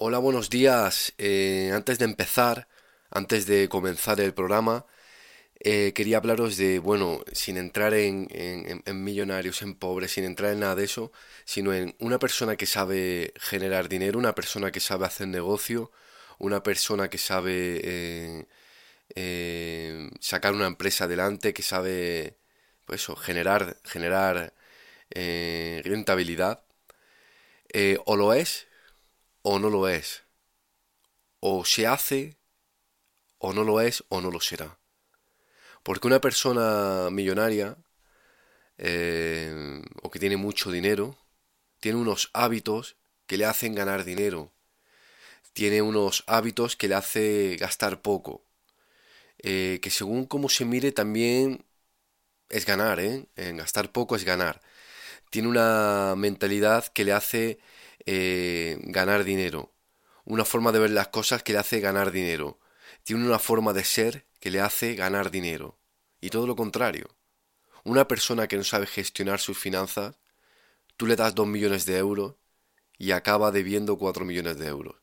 Hola, buenos días. Eh, antes de empezar, antes de comenzar el programa, eh, quería hablaros de, bueno, sin entrar en, millonarios, en pobres, sin entrar en nada de eso, sino en una persona que sabe generar dinero, una persona que sabe hacer negocio, una persona que sabe eh, sacar una empresa adelante, que sabe, pues eso, generar, generar rentabilidad. O lo es o no lo es. O se hace o no lo es o no lo será. Porque una persona millonaria eh, o que tiene mucho dinero tiene unos hábitos que le hacen ganar dinero. Tiene unos hábitos que le hace gastar poco. eh, que según cómo se mire también es ganar, ¿eh? En gastar poco es ganar. Tiene una mentalidad que le hace eh, ganar dinero. Una forma de ver las cosas que le hace ganar dinero. Tiene una forma de ser que le hace ganar dinero. Y todo lo contrario. Una persona que no sabe gestionar sus finanzas, tú le das dos millones de euros y acaba debiendo cuatro millones de euros.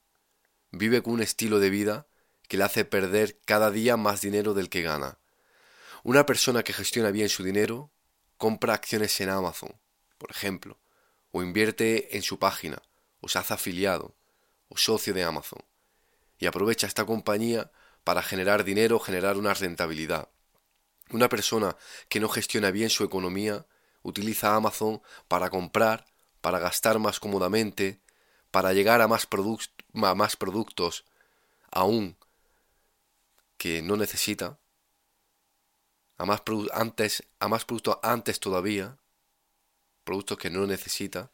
Vive con un estilo de vida que le hace perder cada día más dinero del que gana. Una persona que gestiona bien su dinero compra acciones en Amazon, por ejemplo, o invierte en su página, o hace afiliado, o socio de Amazon, y aprovecha esta compañía para generar dinero, generar una rentabilidad. Una persona que no gestiona bien su economía utiliza Amazon para comprar, para gastar más cómodamente, para llegar a más, produc- a más productos aún que no necesita, a más antes, a más productos antes todavía, productos que no necesita.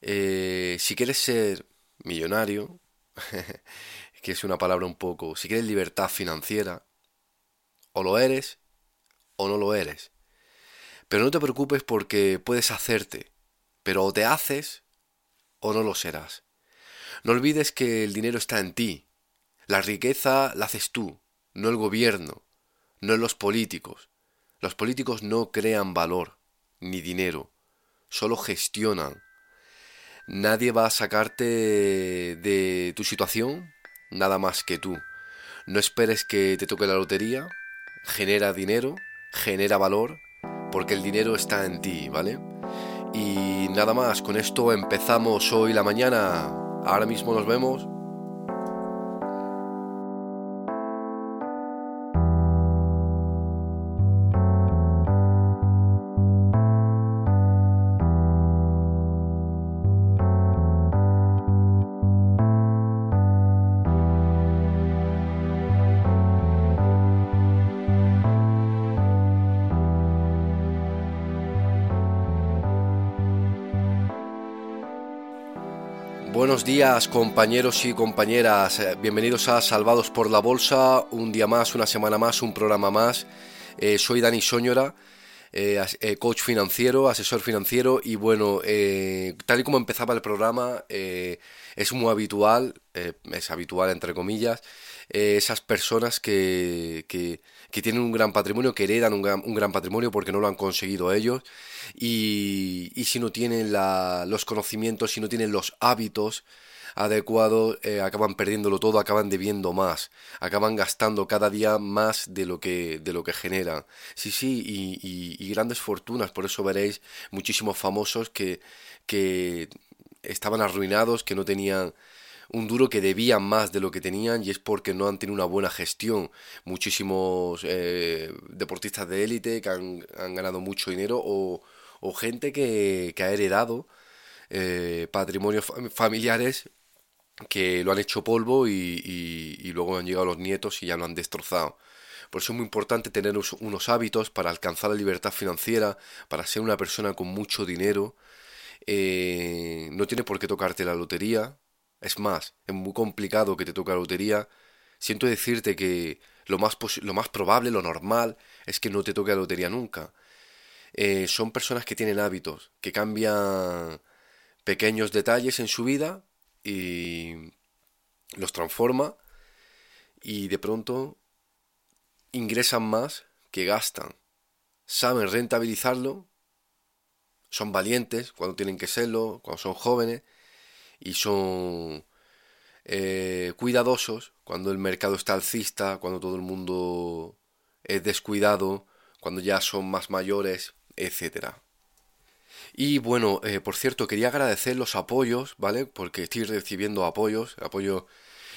Eh, si quieres ser millonario, que es una palabra un poco, si quieres libertad financiera, o lo eres o no lo eres. Pero no te preocupes porque puedes hacerte, pero o te haces o no lo serás. No olvides que el dinero está en ti. La riqueza la haces tú, no el gobierno, no los políticos. Los políticos no crean valor ni dinero, solo gestionan. Nadie va a sacarte de tu situación nada más que tú. No esperes que te toque la lotería, genera dinero, genera valor, porque el dinero está en ti, ¿vale? Y nada más, con esto empezamos hoy la mañana. Ahora mismo nos vemos. Días compañeros y compañeras, Eh, bienvenidos a Salvados por la Bolsa, un día más, una semana más, un programa más. Eh, soy Dani Soñora, eh, eh, coach financiero, asesor financiero y bueno, eh, tal y como empezaba el programa, eh, es muy habitual, es habitual entre comillas, esas personas que, que, que tienen un gran patrimonio, que heredan un gran, un gran patrimonio porque no lo han conseguido ellos y, y si no tienen la- los conocimientos, si no tienen los hábitos adecuados, eh, acaban perdiéndolo todo, acaban debiendo más, acaban gastando cada día más de lo que, de lo que generan. Sí, sí, y, grandes fortunas, por eso veréis muchísimos famosos que, que estaban arruinados, que no tenían un duro que debían más de lo que tenían y es porque no han tenido una buena gestión. Muchísimos eh, deportistas de élite que han, han ganado mucho dinero o, o gente que, que ha heredado eh, patrimonios fam- familiares que lo han hecho polvo y, y- luego han llegado los nietos y ya lo han destrozado. Por eso es muy importante tener unos hábitos para alcanzar la libertad financiera, para ser una persona con mucho dinero. Eh, no tiene por qué tocarte la lotería. Es más, es muy complicado que te toque la lotería. Siento decirte que lo más, lo más probable, lo normal, es que no te toque la lotería nunca. Eh, son personas que tienen hábitos, que cambian pequeños detalles en su vida y los transforma y de pronto ingresan más que gastan. Saben rentabilizarlo, son valientes cuando tienen que serlo, cuando son jóvenes y son eh, cuidadosos cuando el mercado está alcista, cuando todo el mundo es descuidado, cuando ya son más mayores, etcétera. Y bueno, eh, por cierto, quería agradecer los apoyos, ¿vale? Porque estoy recibiendo apoyos, apoyo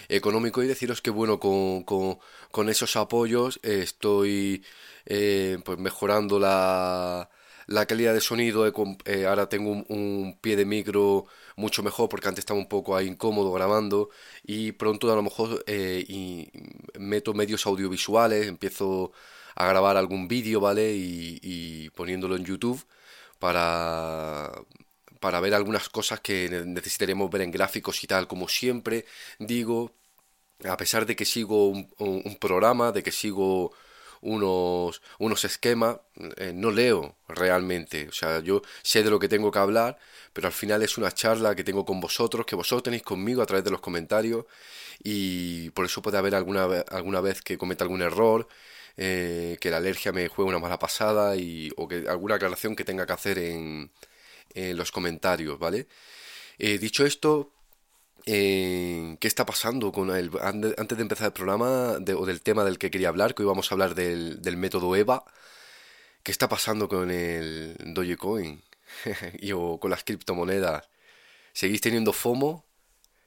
económico y deciros que bueno, con, con, esos apoyos estoy eh, pues mejorando la, la calidad de sonido. Eh, ahora tengo un, pie de micro mucho mejor porque antes estaba un poco ahí incómodo grabando y pronto a lo mejor y meto medios audiovisuales, empiezo a grabar algún vídeo, ¿vale? Y poniéndolo en YouTube para, para ver algunas cosas que necesitaremos ver en gráficos y tal. Como siempre digo, a pesar de que sigo un, programa, de que sigo unos, unos esquemas, eh, no leo realmente. O sea, yo sé de lo que tengo que hablar, pero al final es una charla que tengo con vosotros, que vosotros tenéis conmigo a través de los comentarios y por eso puede haber alguna, alguna vez que cometa algún error eh, que la alergia me juegue una mala pasada y, o que alguna aclaración que tenga que hacer en, los comentarios, ¿vale? Eh, dicho esto, eh, ¿qué está pasando con el... Antes de empezar el programa o del tema del que quería hablar, que hoy vamos a hablar del, del método EVA, ¿qué está pasando con el Dogecoin y o con las criptomonedas? ¿Seguís teniendo FOMO?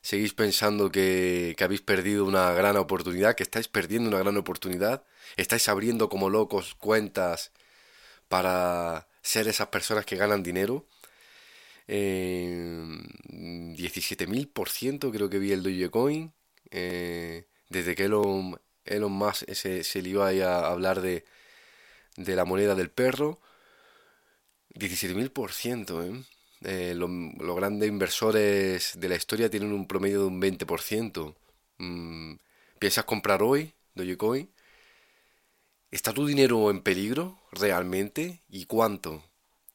Seguís pensando que, habéis perdido una gran oportunidad, que estáis perdiendo una gran oportunidad, estáis abriendo como locos cuentas para ser esas personas que ganan dinero. Eh, 17.000% creo que vi el Dogecoin. Eh, desde que Elon, Elon Musk se, se lió ahí a hablar de, de la moneda del perro. 17.000%, ¿eh? Eh, los grandes inversores de la historia tienen un promedio de un 20%. Mm, ¿Piensas comprar hoy Dogecoin? ¿Está tu dinero en peligro realmente? ¿Y cuánto?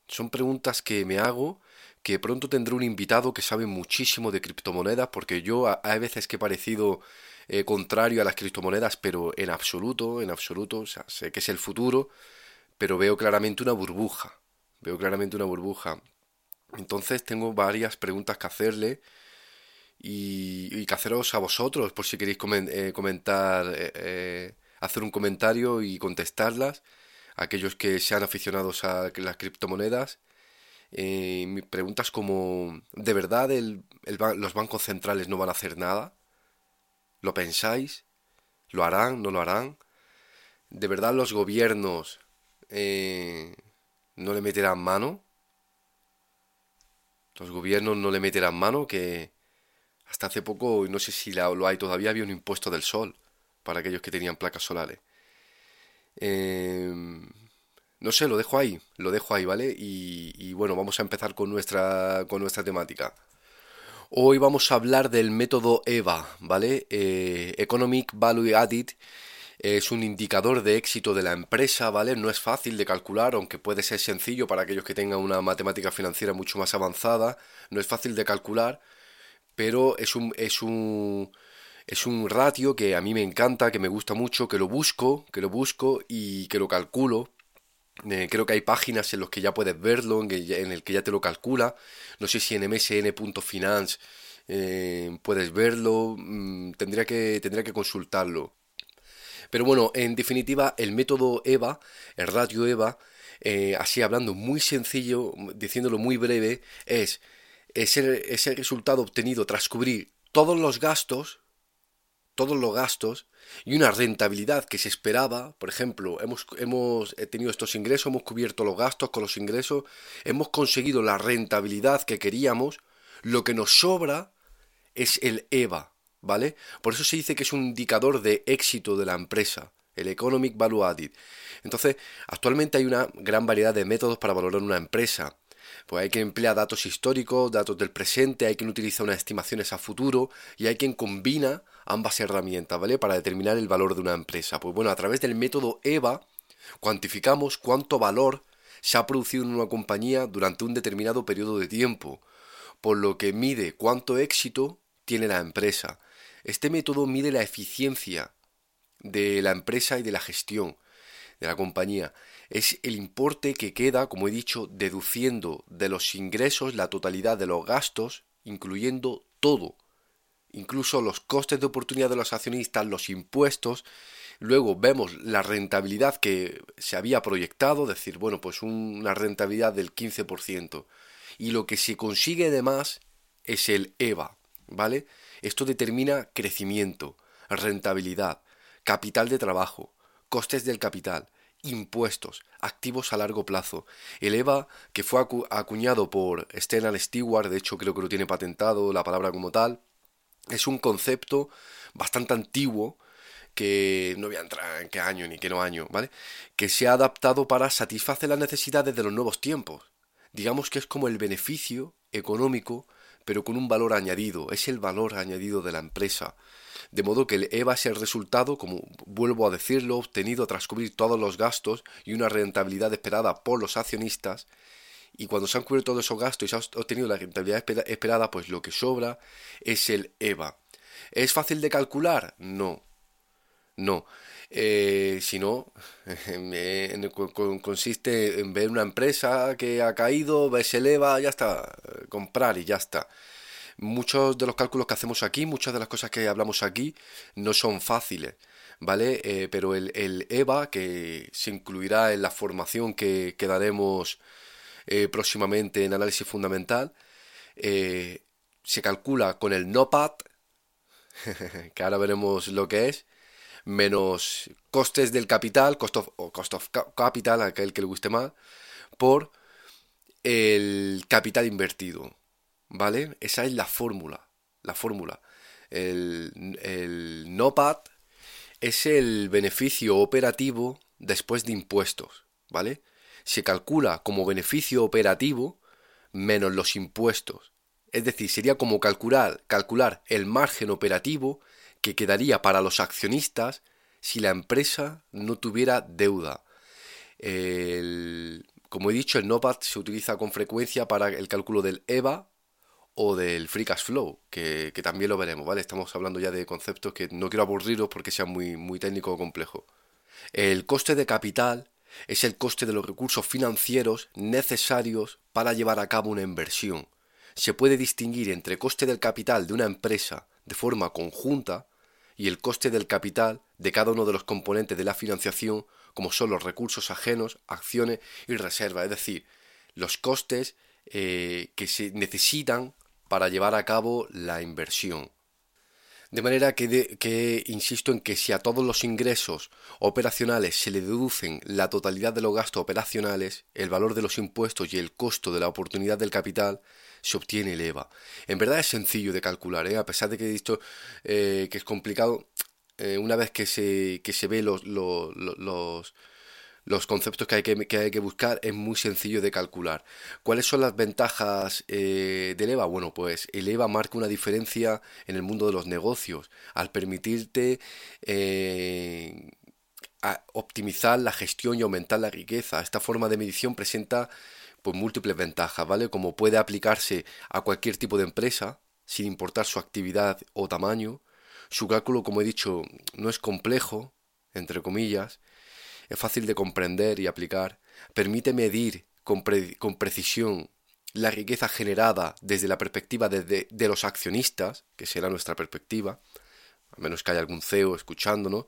Son preguntas que me hago, que pronto tendré un invitado que sabe muchísimo de criptomonedas, porque yo hay veces que he parecido eh, contrario a las criptomonedas, pero en absoluto, en absoluto, sé que es el futuro, pero veo claramente una burbuja. Veo claramente una burbuja. Entonces tengo varias preguntas que hacerle y, que haceros a vosotros por si queréis eh, comentar, eh, eh, hacer un comentario y contestarlas. Aquellos que sean aficionados a las criptomonedas. preguntas como, ¿de verdad los bancos centrales no van a hacer nada? ¿Lo pensáis? ¿Lo harán? ¿No lo harán? ¿De verdad los gobiernos no le meterán mano? Los gobiernos no le meterán mano, que hasta hace poco, no sé si lo hay todavía, había un impuesto del sol para aquellos que tenían placas solares. Em, no sé, lo dejo ahí, lo dejo ahí, ¿vale? Y, bueno, vamos a empezar con nuestra, con nuestra temática. Hoy vamos a hablar del método EVA, ¿vale? Eh, Economic Value Added es un indicador de éxito de la empresa, ¿vale? No es fácil de calcular, aunque puede ser sencillo para aquellos que tengan una matemática financiera mucho más avanzada, no es fácil de calcular, pero es un, es un, es un ratio que a mí me encanta, que me gusta mucho, que lo busco, que lo busco y que lo calculo. Eh, creo que hay páginas en las que ya puedes verlo, en, el que ya te lo calcula. No sé si en msn.finance eh, puedes verlo. Mm, tendría, que, tendría que consultarlo. Pero bueno, en definitiva, el método EVA, el ratio EVA, eh, así hablando muy sencillo, diciéndolo muy breve, es ese, ese resultado obtenido tras cubrir todos los gastos, todos los gastos y una rentabilidad que se esperaba, por ejemplo, hemos, hemos tenido estos ingresos, hemos cubierto los gastos con los ingresos, hemos conseguido la rentabilidad que queríamos, lo que nos sobra es el EVA, ¿vale? Por eso se dice que es un indicador de éxito de la empresa, el Economic Value Added. Entonces, actualmente hay una gran variedad de métodos para valorar una empresa. Pues hay quien emplea datos históricos, datos del presente, hay quien utiliza unas estimaciones a futuro y hay quien combina ambas herramientas, ¿vale? Para determinar el valor de una empresa. Pues bueno, a través del método EVA cuantificamos cuánto valor se ha producido en una compañía durante un determinado periodo de tiempo, por lo que mide cuánto éxito tiene la empresa. Este método mide la eficiencia de la empresa y de la gestión de la compañía. Es el importe que queda, como he dicho, deduciendo de los ingresos la totalidad de los gastos, incluyendo todo, incluso los costes de oportunidad de los accionistas, los impuestos, luego vemos la rentabilidad que se había proyectado, decir, bueno, pues una rentabilidad del 15%, y lo que se consigue de más es el EVA, ¿vale? Esto determina crecimiento, rentabilidad, capital de trabajo, costes del capital, impuestos, activos a largo plazo. El EVA, que fue acuñado por Stenal Stewart, de hecho creo que lo tiene patentado la palabra como tal, es un concepto bastante antiguo que no voy a entrar en qué año ni qué no año, ¿vale? Que se ha adaptado para satisfacer las necesidades de los nuevos tiempos. Digamos que es como el beneficio económico, pero con un valor añadido, es el valor añadido de la empresa. De modo que el EVA es el resultado, como vuelvo a decirlo, obtenido tras cubrir todos los gastos y una rentabilidad esperada por los accionistas. Y cuando se han cubierto todos esos gastos y se ha obtenido la rentabilidad esperada, pues lo que sobra es el EVA. ¿Es fácil de calcular? No. No. Eh, si no, consiste en ver una empresa que ha caído, ves el EVA, ya está, comprar y ya está. Muchos de los cálculos que hacemos aquí, muchas de las cosas que hablamos aquí, no son fáciles, ¿vale? Eh, pero el, EVA, que se incluirá en la formación que, daremos eh, próximamente en análisis fundamental, eh, se calcula con el NOPAT, que ahora veremos lo que es, menos costes del capital, cost of, o cost capital, aquel que le guste más, por el capital invertido. ¿vale? Esa es la fórmula, la fórmula. El, el NOPAT es el beneficio operativo después de impuestos, ¿vale? Se calcula como beneficio operativo menos los impuestos. Es decir, sería como calcular, calcular el margen operativo que quedaría para los accionistas si la empresa no tuviera deuda. como he dicho, el NOPAT se utiliza con frecuencia para el cálculo del EVA, o del Free Cash Flow, que, también lo veremos, ¿vale? Estamos hablando ya de conceptos que no quiero aburriros porque sean muy, muy técnico o complejo. El coste de capital es el coste de los recursos financieros necesarios para llevar a cabo una inversión. Se puede distinguir entre coste del capital de una empresa de forma conjunta y el coste del capital de cada uno de los componentes de la financiación, como son los recursos ajenos, acciones y reservas, es decir, los costes eh, que se necesitan para llevar a cabo la inversión. De manera que, insisto en que si a todos los ingresos operacionales se le deducen la totalidad de los gastos operacionales, el valor de los impuestos y el costo de la oportunidad del capital, se obtiene el EVA. En verdad es sencillo de calcular, ¿eh? a pesar de que he visto eh, que es complicado, eh, una vez que se, que se ve los, los, los conceptos que hay que, hay que buscar es muy sencillo de calcular. ¿Cuáles son las ventajas del EVA? Bueno, pues el EVA marca una diferencia en el mundo de los negocios al permitirte optimizar la gestión y aumentar la riqueza. Esta forma de medición presenta pues, múltiples ventajas, ¿vale? Como puede aplicarse a cualquier tipo de empresa, sin importar su actividad o tamaño. Su cálculo, como he dicho, no es complejo, entre comillas, es fácil de comprender y aplicar, permite medir con, precisión la riqueza generada desde la perspectiva de, los accionistas, que será nuestra perspectiva, a menos que haya algún CEO escuchándonos,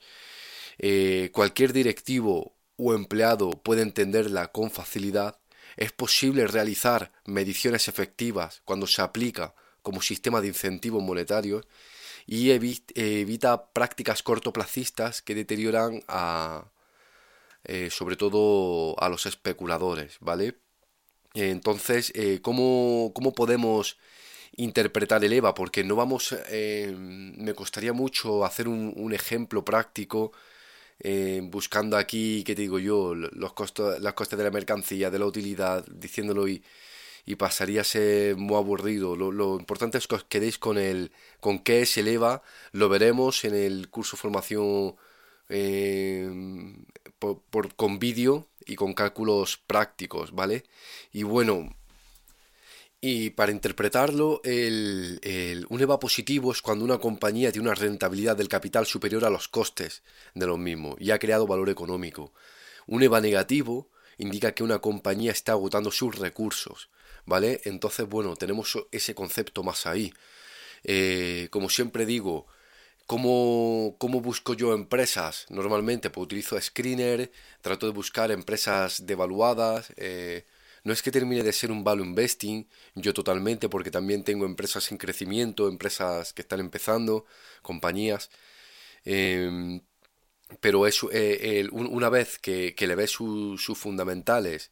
eh, cualquier directivo o empleado puede entenderla con facilidad, es posible realizar mediciones efectivas cuando se aplica como sistema de incentivos monetarios y evita prácticas cortoplacistas que deterioran a, eh, sobre todo a los especuladores, ¿vale? Entonces, eh, ¿cómo, podemos interpretar el EVA? Porque no vamos, eh, me costaría mucho hacer un, ejemplo práctico buscando aquí, ¿qué te digo yo? Los costos, las costes de la mercancía, de la utilidad, diciéndolo y, y pasaría a ser muy aburrido. Lo, lo, importante es que os quedéis con el, con qué es el EVA, lo veremos en el curso formación por, con vídeo y con cálculos prácticos, ¿vale? Y bueno, y para interpretarlo, el, un EVA positivo es cuando una compañía tiene una rentabilidad del capital superior a los costes de los mismos y ha creado valor económico. Un EVA negativo indica que una compañía está agotando sus recursos, ¿vale? Entonces, bueno, tenemos ese concepto más ahí. Eh, como siempre digo, ¿cómo, ¿cómo, busco yo empresas? Normalmente pues utilizo Screener, trato de buscar empresas devaluadas. Eh, no es que termine de ser un value investing, yo totalmente, porque también tengo empresas en crecimiento, empresas que están empezando, compañías. Em, pero es, eh, una vez que, le ves sus fundamentales,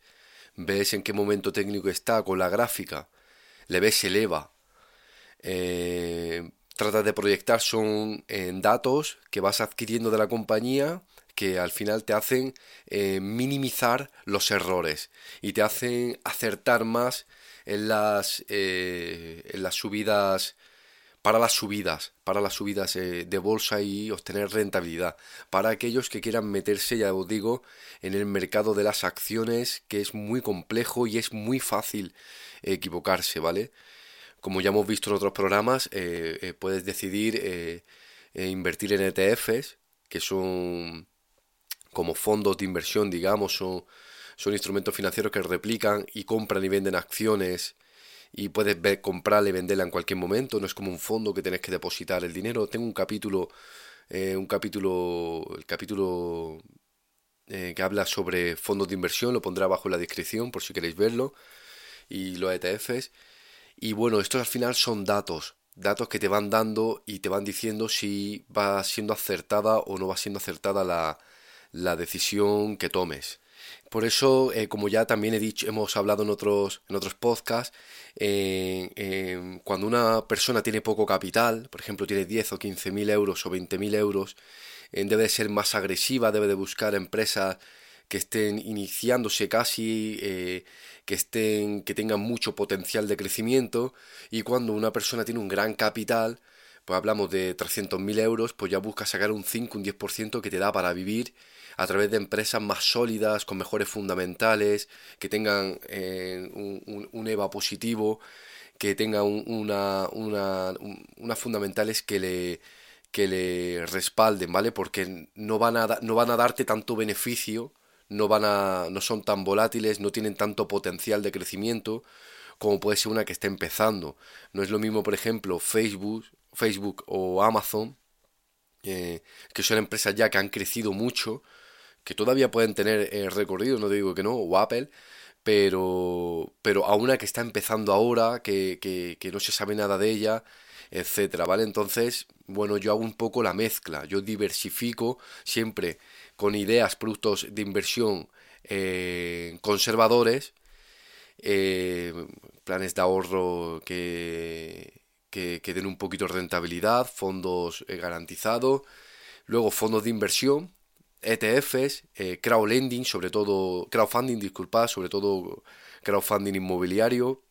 ves en qué momento técnico está con la gráfica, le ves eleva, eh, tratas de proyectar son en datos que vas adquiriendo de la compañía que al final te hacen eh, minimizar los errores y te hacen acertar más en las, eh, en las subidas para las subidas, para las subidas eh, de bolsa y obtener rentabilidad. Para aquellos que quieran meterse, ya os digo, en el mercado de las acciones, que es muy complejo y es muy fácil equivocarse, ¿vale? Como ya hemos visto en otros programas, puedes decidir invertir en ETFs, que son como fondos de inversión, digamos, son, son instrumentos financieros que replican y compran y venden acciones y puedes ver, comprarla y venderla en cualquier momento, no es como un fondo que tienes que depositar el dinero. Tengo un capítulo, eh, un capítulo, el capítulo eh, que habla sobre fondos de inversión, lo pondré abajo en la descripción por si queréis verlo, y los ETFs. Y bueno, estos al final son datos, datos que te van dando y te van diciendo si va siendo acertada o no va siendo acertada la, la decisión que tomes. Por eso, eh, como ya también he dicho, hemos hablado en otros, en otros podcasts, eh, cuando una persona tiene poco capital, por ejemplo tiene 10 o 15 mil euros o 20 mil euros, eh, debe ser más agresiva, debe de buscar empresas que estén iniciándose casi, que estén, que tengan mucho potencial de crecimiento, y cuando una persona tiene un gran capital, pues hablamos de 300.000 euros, pues ya busca sacar un 5, un 10% que te da para vivir a través de empresas más sólidas, con mejores fundamentales, que tengan eh, un, EVA positivo, que tengan una, unas fundamentales que le, que le respalden, ¿vale? Porque no van a, no van a darte tanto beneficio, no, van a, no son tan volátiles, no tienen tanto potencial de crecimiento como puede ser una que está empezando. No es lo mismo, por ejemplo, Facebook, Facebook o Amazon, eh, que son empresas ya que han crecido mucho, que todavía pueden tener eh, recorrido, no digo que no, o Apple, pero, pero a una que está empezando ahora, que, que, no se sabe nada de ella, etcétera, ¿vale? Entonces, bueno, yo hago un poco la mezcla, yo diversifico siempre con ideas, productos de inversión eh, conservadores, eh, planes de ahorro que, que, den un poquito de rentabilidad, fondos garantizados, luego fondos de inversión ETFs, eh, crowdlending, sobre todo, crowdfunding, disculpad, sobre todo crowdfunding inmobiliario.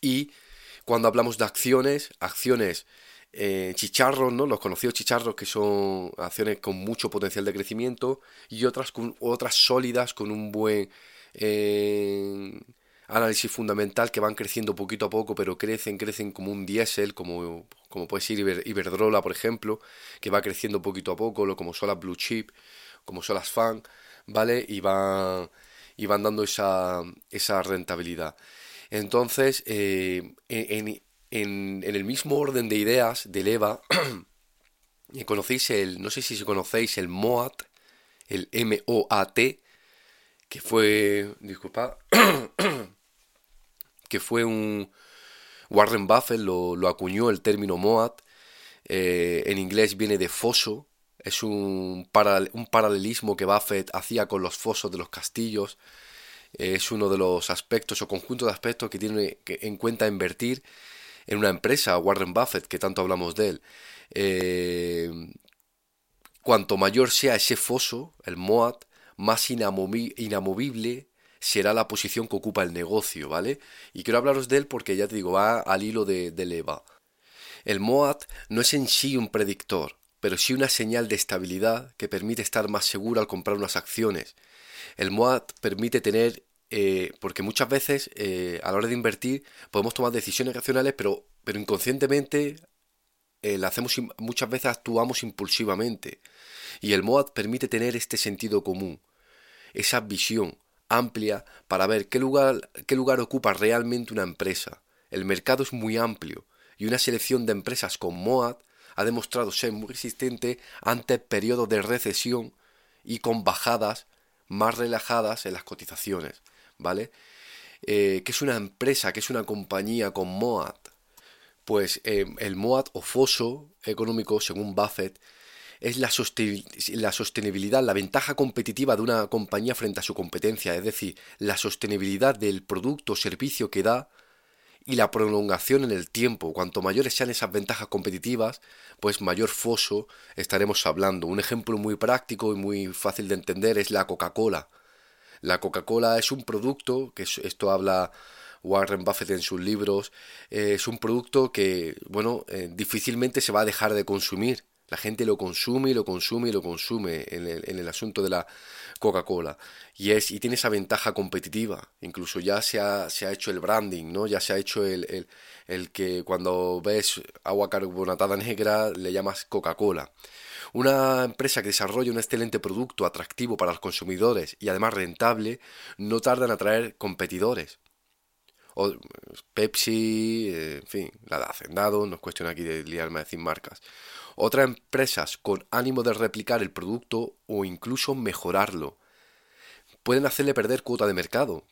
Y cuando hablamos de acciones, acciones eh, chicharros, ¿no? Los conocidos chicharros que son acciones con mucho potencial de crecimiento y otras, con, otras sólidas con un buen eh, análisis fundamental que van creciendo poquito a poco, pero crecen, crecen como un diésel, como, como puede ser Iberdrola, por ejemplo, que va creciendo poquito a poco, como son las blue chip, como son las fan, ¿vale? Y van, y van dando esa, esa rentabilidad. Entonces, eh, en, en, el mismo orden de ideas del EVA, conocéis el, no sé si conocéis el MOAT, el M-O-A-T, que fue, disculpa, que fue un... Warren Buffett lo, acuñó el término MOAT, eh, en inglés viene de foso, es un, un paralelismo que Buffett hacía con los fosos de los castillos, es uno de los aspectos o conjunto de aspectos que tiene en cuenta invertir en una empresa, Warren Buffett, que tanto hablamos de él. Eh, cuanto mayor sea ese foso, el MOAT, más inamovible será la posición que ocupa el negocio, ¿vale? Y quiero hablaros de él porque ya te digo, va al hilo de, del EVA. El MOAT no es en sí un predictor, pero sí una señal de estabilidad que permite estar más seguro al comprar unas acciones. El MOAT permite tener, eh, porque muchas veces eh, a la hora de invertir podemos tomar decisiones racionales, pero, pero inconscientemente eh, hacemos, muchas veces actuamos impulsivamente. Y el MOAT permite tener este sentido común, esa visión amplia para ver qué lugar, qué lugar ocupa realmente una empresa. El mercado es muy amplio y una selección de empresas con MOAD ha demostrado ser muy resistente ante periodos de recesión y con bajadas más relajadas en las cotizaciones, ¿vale? Eh, ¿Qué es una empresa? ¿Qué es una compañía con MOAD? Pues eh, el MOAD o foso económico, según Buffett, es la, sostenibilidad, la ventaja competitiva de una compañía frente a su competencia, es decir, la sostenibilidad del producto o servicio que da y la prolongación en el tiempo. Cuanto mayores sean esas ventajas competitivas, pues mayor foso estaremos hablando. Un ejemplo muy práctico y muy fácil de entender es la Coca-Cola. La Coca-Cola es un producto, que esto habla Warren Buffett en sus libros, eh, es un producto que, bueno, eh, difícilmente se va a dejar de consumir. La gente lo consume y lo consume y lo consume en el, en el asunto de la Coca-Cola. Y, es, y tiene esa ventaja competitiva. Incluso ya se ha, se ha hecho el branding, ¿no? Ya se ha hecho el, el, el que cuando ves agua carbonatada negra le llamas Coca-Cola. Una empresa que desarrolla un excelente producto atractivo para los consumidores y además rentable no tarda en atraer competidores. O, Pepsi, eh, en fin, la de Hacendado, no es cuestión aquí de liarme a decir marcas. Otras empresas con ánimo de replicar el producto o incluso mejorarlo pueden hacerle perder cuota de mercado.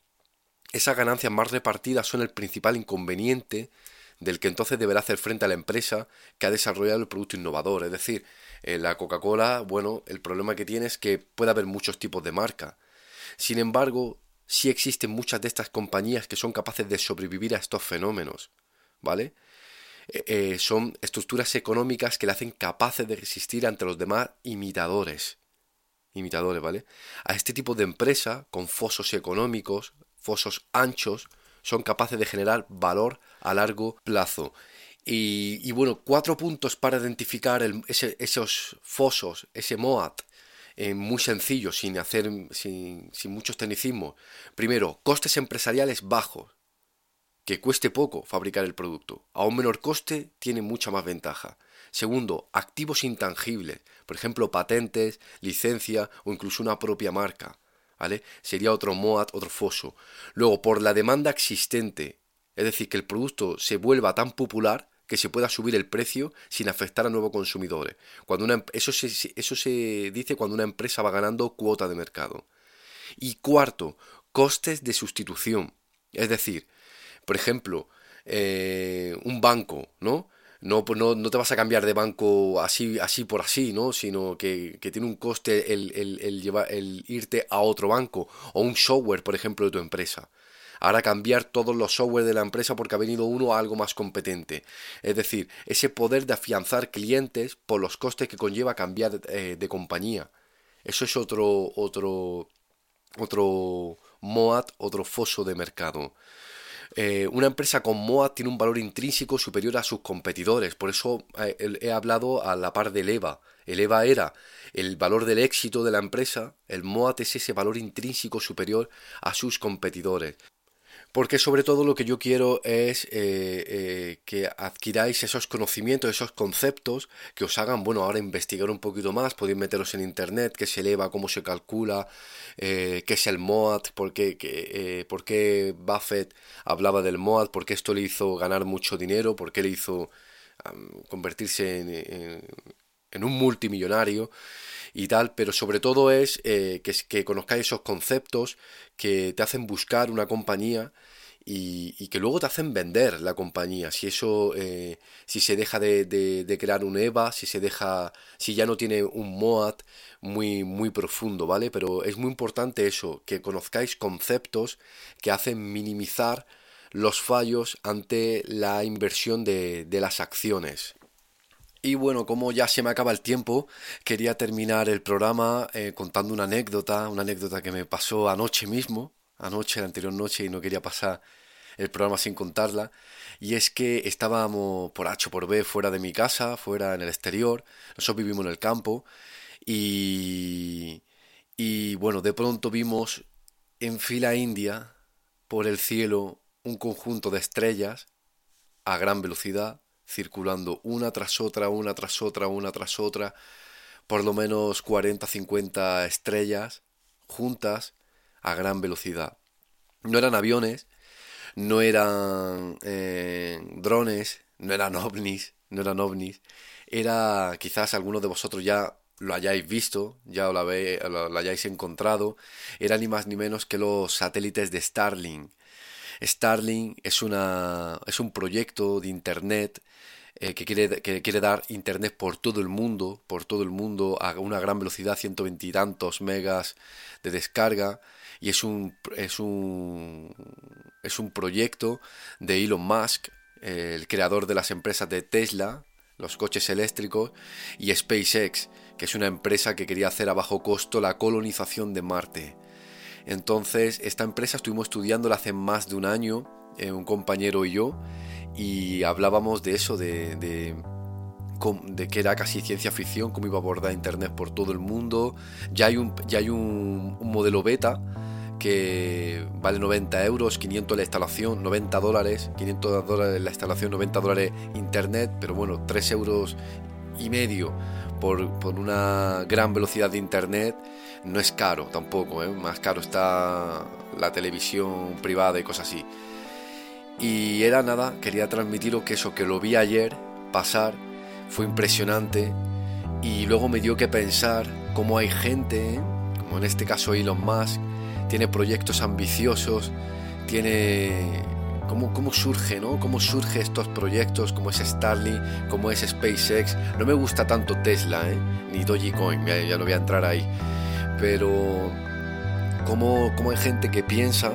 Esas ganancias más repartidas son el principal inconveniente del que entonces deberá hacer frente a la empresa que ha desarrollado el producto innovador. Es decir, en la Coca-Cola, bueno, el problema que tiene es que puede haber muchos tipos de marca. Sin embargo, sí existen muchas de estas compañías que son capaces de sobrevivir a estos fenómenos, ¿vale? Eh, eh, son estructuras económicas que le hacen capaces de resistir ante los demás imitadores. Imitadores, ¿vale? A este tipo de empresa, con fosos económicos, fosos anchos, son capaces de generar valor a largo plazo. Y, bueno, cuatro puntos para identificar esos fosos, ese MOAD, eh, muy sencillo, sin hacer, sin, sin muchos tecnicismos. Primero, costes empresariales bajos, que cueste poco fabricar el producto. A un menor coste tiene mucha más ventaja. Segundo, activos intangibles, por ejemplo, patentes, licencia o incluso una propia marca. ¿Vale? Sería otro MOAD, otro foso. Luego, por la demanda existente, es decir, que el producto se vuelva tan popular que se pueda subir el precio sin afectar a nuevos consumidores. Cuando una, eso, se, eso se dice cuando una empresa va ganando cuota de mercado. Y cuarto, costes de sustitución. Es decir, por ejemplo, eh, un banco, ¿no? No, no, no, te vas a cambiar de banco así, así por así, ¿no? Sino que, que tiene un coste el, el, el, llevar, el irte a otro banco o un software, por ejemplo, de tu empresa. Ahora cambiar todos los software de la empresa porque ha venido uno a algo más competente. Es decir, ese poder de afianzar clientes por los costes que conlleva cambiar eh, de compañía. Eso es otro, otro, otro MOAD, otro foso de mercado. Eh, una empresa con MOAD tiene un valor intrínseco superior a sus competidores. Por eso eh, he hablado a la par del EVA. El EVA era el valor del éxito de la empresa, el MOAD es ese valor intrínseco superior a sus competidores porque sobre todo lo que yo quiero es eh, eh, que adquiráis esos conocimientos, esos conceptos que os hagan, bueno, ahora investigar un poquito más, podéis meteros en internet, qué se eleva, cómo se calcula, eh, qué es el MOAD, por qué, por qué Buffett hablaba del MOAD, por qué esto le hizo ganar mucho dinero, por qué le hizo convertirse en un multimillonario y tal, pero sobre todo es eh, que, que, conozcáis esos conceptos que te hacen buscar una compañía y, que luego te hacen vender la compañía. Si eso, eh, si se deja de, de, crear un EVA, si se deja, si ya no tiene un MOAT muy, muy profundo, ¿vale? Pero es muy importante eso, que conozcáis conceptos que hacen minimizar los fallos ante la inversión de, de las acciones. Y bueno, como ya se me acaba el tiempo, quería terminar el programa eh, contando una anécdota, una anécdota que me pasó anoche mismo, anoche, la anterior noche, y no quería pasar el programa sin contarla. Y es que estábamos por H por B fuera de mi casa, fuera en el exterior, nosotros vivimos en el campo, y, y bueno, de pronto vimos en fila india, por el cielo, un conjunto de estrellas a gran velocidad circulando una tras otra, una tras otra, una tras otra, por lo menos 40, 50 estrellas juntas a gran velocidad. No eran aviones, no eran eh, drones, no eran ovnis, no eran ovnis, era, quizás algunos de vosotros ya lo hayáis visto, ya lo, lo, hayáis encontrado, era ni más ni menos que los satélites de Starlink. Starlink es, una, es un proyecto de Internet eh, que, quiere, dar Internet por todo el mundo, por todo el mundo a una gran velocidad, 120 y tantos megas de descarga, y es un, es un, es un proyecto de Elon Musk, el creador de las empresas de Tesla, los coches eléctricos, y SpaceX, que es una empresa que quería hacer a bajo costo la colonización de Marte. Entonces, esta empresa estuvimos estudiándola hace más de un año, eh, un compañero y yo, y hablábamos de eso, de, que era casi ciencia ficción, cómo iba a abordar Internet por todo el mundo. Ya hay un, ya hay un modelo beta que vale 90 euros, 500 la instalación, 90 dólares, 500 dólares la instalación, 90 dólares internet, pero bueno, 3 euros y medio por, por una gran velocidad de internet no es caro tampoco, ¿eh? más caro está la televisión privada y cosas así. Y era nada, quería transmitiros que eso que lo vi ayer pasar fue impresionante y luego me dio que pensar cómo hay gente, como en este caso Elon Musk, tiene proyectos ambiciosos, tiene cómo, cómo surge, ¿no? Cómo surge estos proyectos, como es Starlink, como es SpaceX. No me gusta tanto Tesla, ¿eh? Ni Dogecoin, ya, ya no voy a entrar ahí. Pero cómo, cómo hay gente que piensa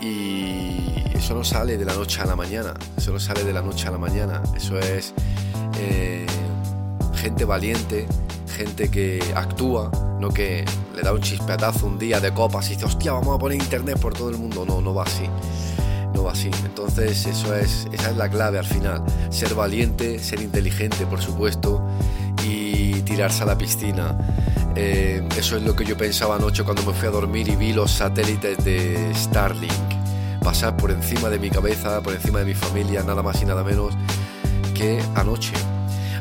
y eso no sale de la noche a la mañana. Eso no sale de la noche a la mañana. Eso es eh, gente valiente, gente que actúa, no que le da un chispetazo un día de copas y dice, hostia, vamos a poner internet por todo el mundo. No, no va así. No va así. Entonces, eso es, esa es la clave al final. Ser valiente, ser inteligente, por supuesto, y tirarse a la piscina. Eh, eso es lo que yo pensaba anoche cuando me fui a dormir y vi los satélites de Starlink pasar por encima de mi cabeza, por encima de mi familia, nada más y nada menos que anoche.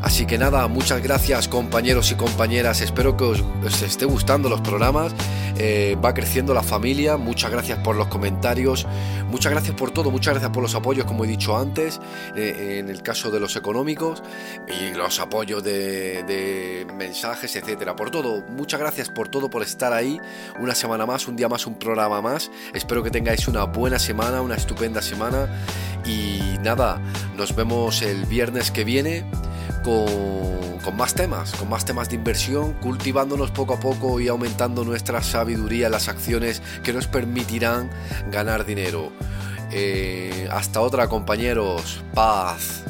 Así que nada, muchas gracias compañeros y compañeras, espero que os, esté gustando los programas, eh, va creciendo la familia, muchas gracias por los comentarios, muchas gracias por todo, muchas gracias por los apoyos como he dicho antes, eh, en el caso de los económicos y los apoyos de, de mensajes, etcétera, por todo, muchas gracias por todo, por estar ahí, una semana más, un día más, un programa más, espero que tengáis una buena semana, una estupenda semana. Y nada, nos vemos el viernes que viene con, más temas, con más temas de inversión, cultivándonos poco a poco y aumentando nuestra sabiduría en las acciones que nos permitirán ganar dinero. Eh, hasta otra compañeros, paz.